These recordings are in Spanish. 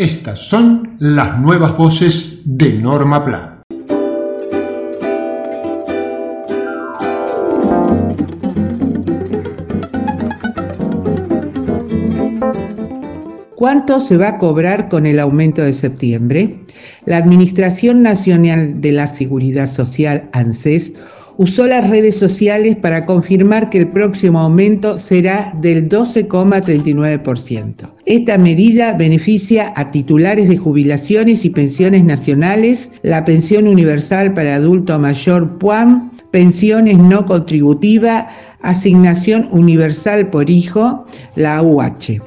Estas son las nuevas voces de Norma Plan. ¿Cuánto se va a cobrar con el aumento de septiembre? La Administración Nacional de la Seguridad Social, ANSES, usó las redes sociales para confirmar que el próximo aumento será del 12,39%. Esta medida beneficia a titulares de jubilaciones y pensiones nacionales, la pensión universal para adulto mayor PUAM, pensiones no contributiva, asignación universal por hijo, la UH.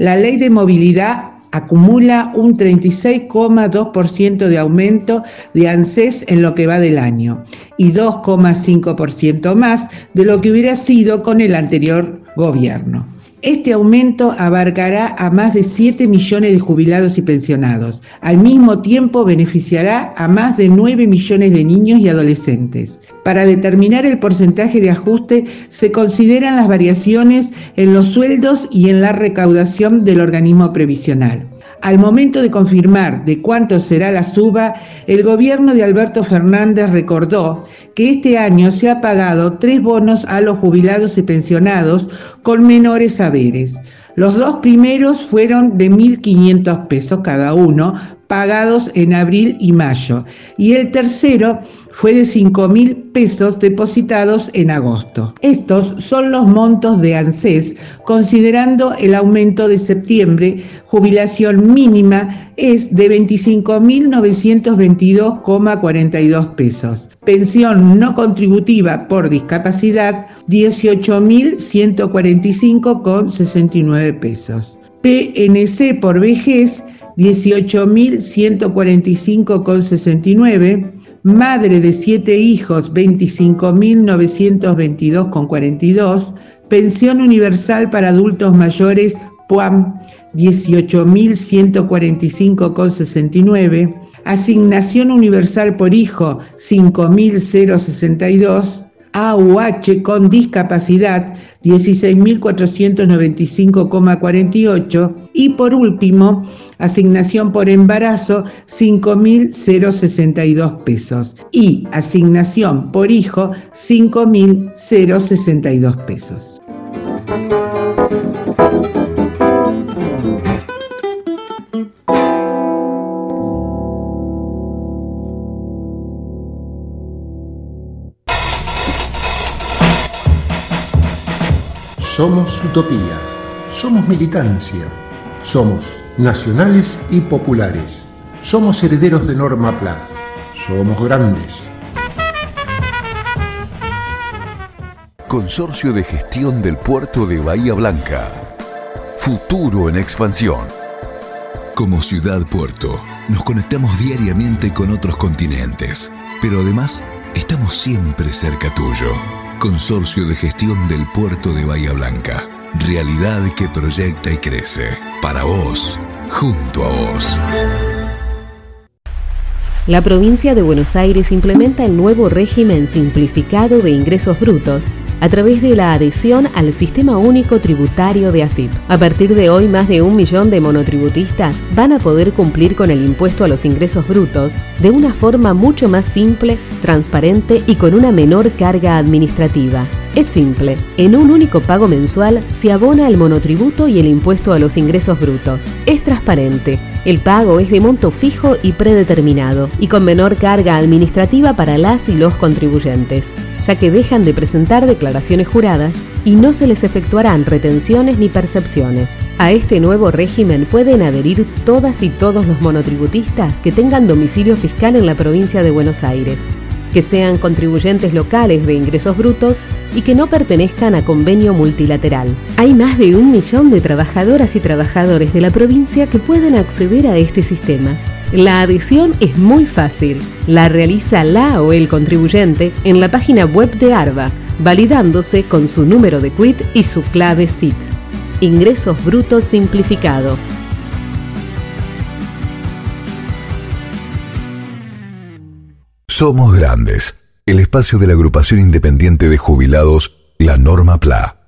La ley de movilidad acumula un 36,2% de aumento de ANSES en lo que va del año y 2,5% más de lo que hubiera sido con el anterior gobierno. Este aumento abarcará a más de 7 millones de jubilados y pensionados. Al mismo tiempo beneficiará a más de 9 millones de niños y adolescentes. Para determinar el porcentaje de ajuste se consideran las variaciones en los sueldos y en la recaudación del organismo previsional. Al momento de confirmar de cuánto será la suba, el gobierno de Alberto Fernández recordó que este año se ha pagado tres bonos a los jubilados y pensionados con menores saberes. Los dos primeros fueron de 1.500 pesos cada uno, pagados en abril y mayo, y el tercero fue de 5 mil pesos depositados en agosto. Estos son los montos de ANSES, considerando el aumento de septiembre, jubilación mínima es de 25.922,42 pesos. Pensión no contributiva por discapacidad, 18.145,69 pesos. PNC por vejez, 18.145,69 madre de siete hijos, 25.922,42, pensión universal para adultos mayores, PUAM, 18.145,69, asignación universal por hijo, 5.062, AUH con discapacidad 16.495,48 y por último, asignación por embarazo 5.062 pesos y asignación por hijo 5.062 pesos. Somos utopía, somos militancia, somos nacionales y populares, somos herederos de Norma Pla, somos grandes. Consorcio de Gestión del Puerto de Bahía Blanca. Futuro en expansión. Como ciudad puerto, nos conectamos diariamente con otros continentes, pero además estamos siempre cerca tuyo. Consorcio de Gestión del Puerto de Bahía Blanca. Realidad que proyecta y crece. Para vos, junto a vos. La provincia de Buenos Aires implementa el nuevo régimen simplificado de ingresos brutos a través de la adhesión al Sistema Único Tributario de AFIP. A partir de hoy, más de un millón de monotributistas van a poder cumplir con el impuesto a los ingresos brutos de una forma mucho más simple, transparente y con una menor carga administrativa. Es simple, en un único pago mensual se abona el monotributo y el impuesto a los ingresos brutos. Es transparente, el pago es de monto fijo y predeterminado y con menor carga administrativa para las y los contribuyentes, ya que dejan de presentar declaraciones juradas y no se les efectuarán retenciones ni percepciones. A este nuevo régimen pueden adherir todas y todos los monotributistas que tengan domicilio fiscal en la provincia de Buenos Aires que sean contribuyentes locales de ingresos brutos y que no pertenezcan a convenio multilateral. Hay más de un millón de trabajadoras y trabajadores de la provincia que pueden acceder a este sistema. La adhesión es muy fácil. La realiza la o el contribuyente en la página web de ARBA, validándose con su número de quit y su clave SIT. Ingresos brutos simplificado Somos Grandes, el espacio de la agrupación independiente de jubilados, la Norma PLA.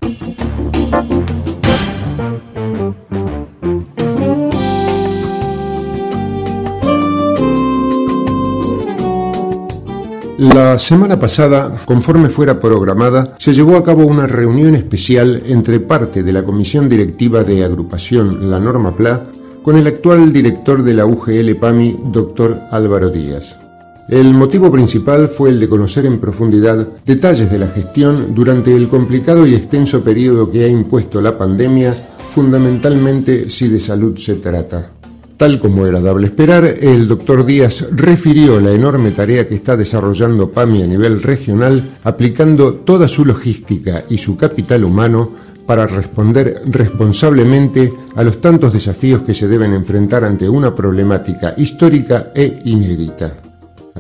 La semana pasada, conforme fuera programada, se llevó a cabo una reunión especial entre parte de la comisión directiva de agrupación La Norma PLA con el actual director de la UGL PAMI, doctor Álvaro Díaz. El motivo principal fue el de conocer en profundidad detalles de la gestión durante el complicado y extenso periodo que ha impuesto la pandemia, fundamentalmente si de salud se trata. Tal como era dable esperar, el doctor Díaz refirió la enorme tarea que está desarrollando PAMI a nivel regional, aplicando toda su logística y su capital humano para responder responsablemente a los tantos desafíos que se deben enfrentar ante una problemática histórica e inédita.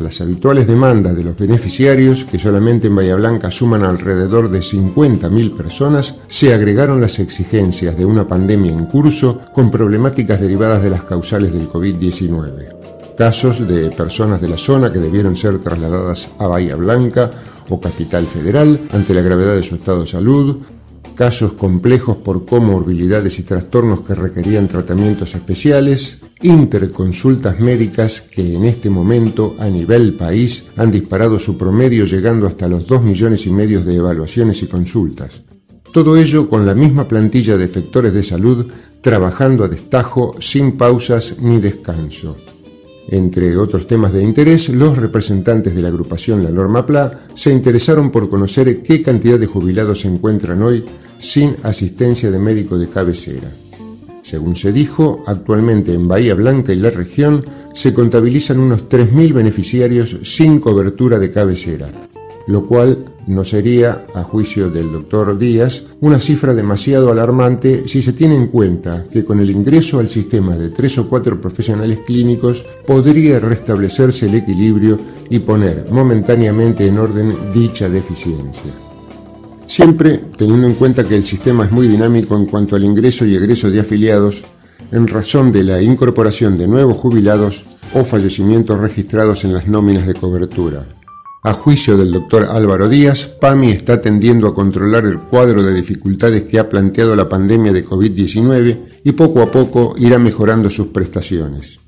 Las habituales demandas de los beneficiarios, que solamente en Bahía Blanca suman alrededor de 50.000 personas, se agregaron las exigencias de una pandemia en curso con problemáticas derivadas de las causales del COVID-19. Casos de personas de la zona que debieron ser trasladadas a Bahía Blanca o Capital Federal ante la gravedad de su estado de salud, casos complejos por comorbilidades y trastornos que requerían tratamientos especiales, interconsultas médicas que en este momento a nivel país han disparado su promedio llegando hasta los 2 millones y medio de evaluaciones y consultas. Todo ello con la misma plantilla de efectores de salud trabajando a destajo sin pausas ni descanso. Entre otros temas de interés, los representantes de la agrupación La Norma PLA se interesaron por conocer qué cantidad de jubilados se encuentran hoy sin asistencia de médico de cabecera. Según se dijo, actualmente en Bahía Blanca y la región se contabilizan unos 3.000 beneficiarios sin cobertura de cabecera, lo cual no sería, a juicio del doctor Díaz, una cifra demasiado alarmante si se tiene en cuenta que con el ingreso al sistema de tres o cuatro profesionales clínicos podría restablecerse el equilibrio y poner momentáneamente en orden dicha deficiencia. Siempre teniendo en cuenta que el sistema es muy dinámico en cuanto al ingreso y egreso de afiliados, en razón de la incorporación de nuevos jubilados o fallecimientos registrados en las nóminas de cobertura. A juicio del doctor Álvaro Díaz, PAMI está tendiendo a controlar el cuadro de dificultades que ha planteado la pandemia de COVID-19 y poco a poco irá mejorando sus prestaciones.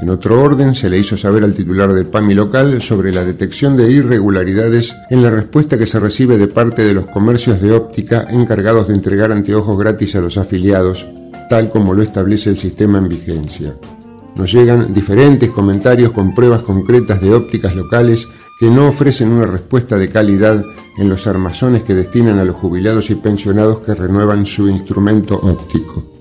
En otro orden, se le hizo saber al titular del PAMI local sobre la detección de irregularidades en la respuesta que se recibe de parte de los comercios de óptica encargados de entregar anteojos gratis a los afiliados, tal como lo establece el sistema en vigencia. Nos llegan diferentes comentarios con pruebas concretas de ópticas locales que no ofrecen una respuesta de calidad en los armazones que destinan a los jubilados y pensionados que renuevan su instrumento óptico.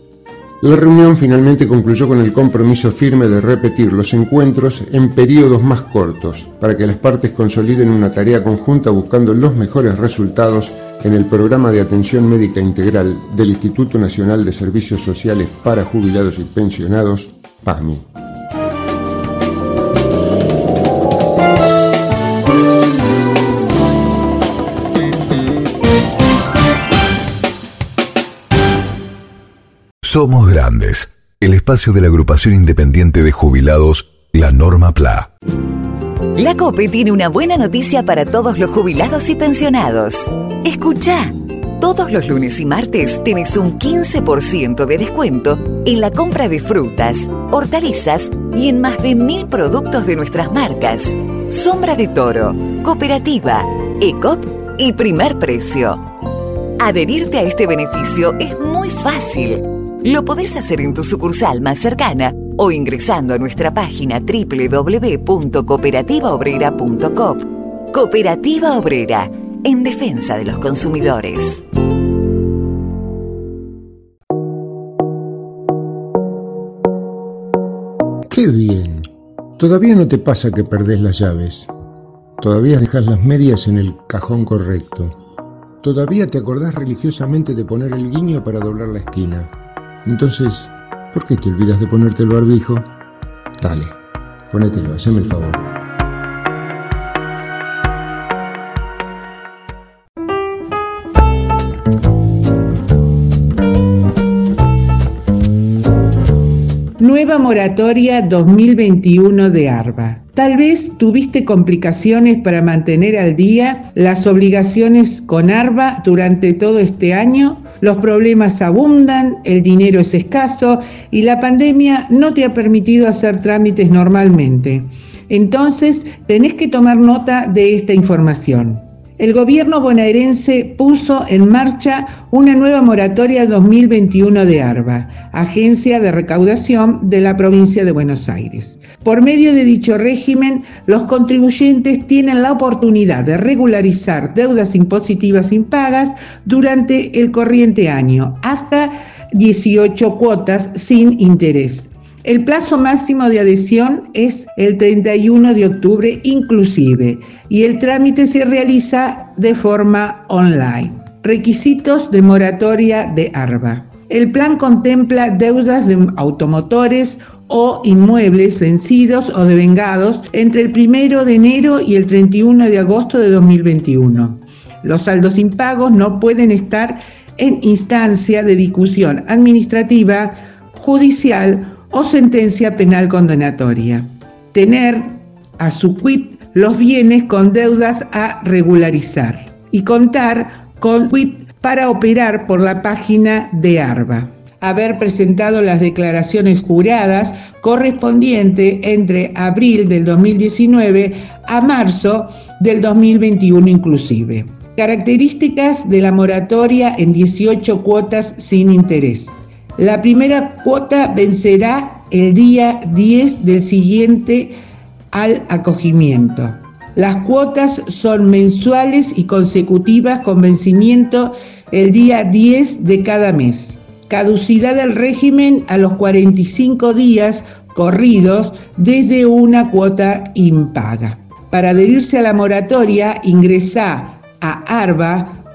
La reunión finalmente concluyó con el compromiso firme de repetir los encuentros en periodos más cortos, para que las partes consoliden una tarea conjunta buscando los mejores resultados en el programa de atención médica integral del Instituto Nacional de Servicios Sociales para Jubilados y Pensionados, PAMI. Somos Grandes, el espacio de la agrupación independiente de jubilados, la Norma PLA. La COPE tiene una buena noticia para todos los jubilados y pensionados. Escucha. Todos los lunes y martes tenés un 15% de descuento en la compra de frutas, hortalizas y en más de mil productos de nuestras marcas. Sombra de Toro, Cooperativa, ECOP y primer precio. Adherirte a este beneficio es muy fácil. Lo podés hacer en tu sucursal más cercana o ingresando a nuestra página www.cooperativaobrera.com. Cooperativa Obrera, en defensa de los consumidores. ¡Qué bien! Todavía no te pasa que perdés las llaves. Todavía dejas las medias en el cajón correcto. Todavía te acordás religiosamente de poner el guiño para doblar la esquina. Entonces, ¿por qué te olvidas de ponerte el barbijo? Dale, ponételo, haceme el favor. Nueva moratoria 2021 de ARBA. Tal vez tuviste complicaciones para mantener al día las obligaciones con ARBA durante todo este año. Los problemas abundan, el dinero es escaso y la pandemia no te ha permitido hacer trámites normalmente. Entonces, tenés que tomar nota de esta información el gobierno bonaerense puso en marcha una nueva moratoria 2021 de ARBA, Agencia de Recaudación de la provincia de Buenos Aires. Por medio de dicho régimen, los contribuyentes tienen la oportunidad de regularizar deudas impositivas impagas durante el corriente año, hasta 18 cuotas sin interés. El plazo máximo de adhesión es el 31 de octubre inclusive y el trámite se realiza de forma online. Requisitos de moratoria de ARBA. El plan contempla deudas de automotores o inmuebles vencidos o devengados entre el 1 de enero y el 31 de agosto de 2021. Los saldos impagos no pueden estar en instancia de discusión administrativa, judicial o sentencia penal condenatoria. Tener a su quit los bienes con deudas a regularizar y contar con quit para operar por la página de ARBA. Haber presentado las declaraciones juradas correspondientes entre abril del 2019 a marzo del 2021 inclusive. Características de la moratoria en 18 cuotas sin interés. La primera cuota vencerá el día 10 del siguiente al acogimiento. Las cuotas son mensuales y consecutivas con vencimiento el día 10 de cada mes. Caducidad del régimen a los 45 días corridos desde una cuota impaga. Para adherirse a la moratoria, ingresa a arba.gov.ar.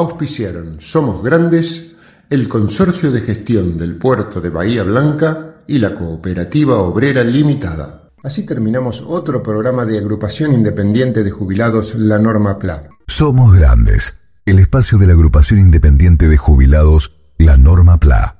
auspiciaron Somos Grandes, el Consorcio de Gestión del Puerto de Bahía Blanca y la Cooperativa Obrera Limitada. Así terminamos otro programa de agrupación independiente de jubilados La Norma PLA. Somos Grandes, el espacio de la agrupación independiente de jubilados La Norma PLA.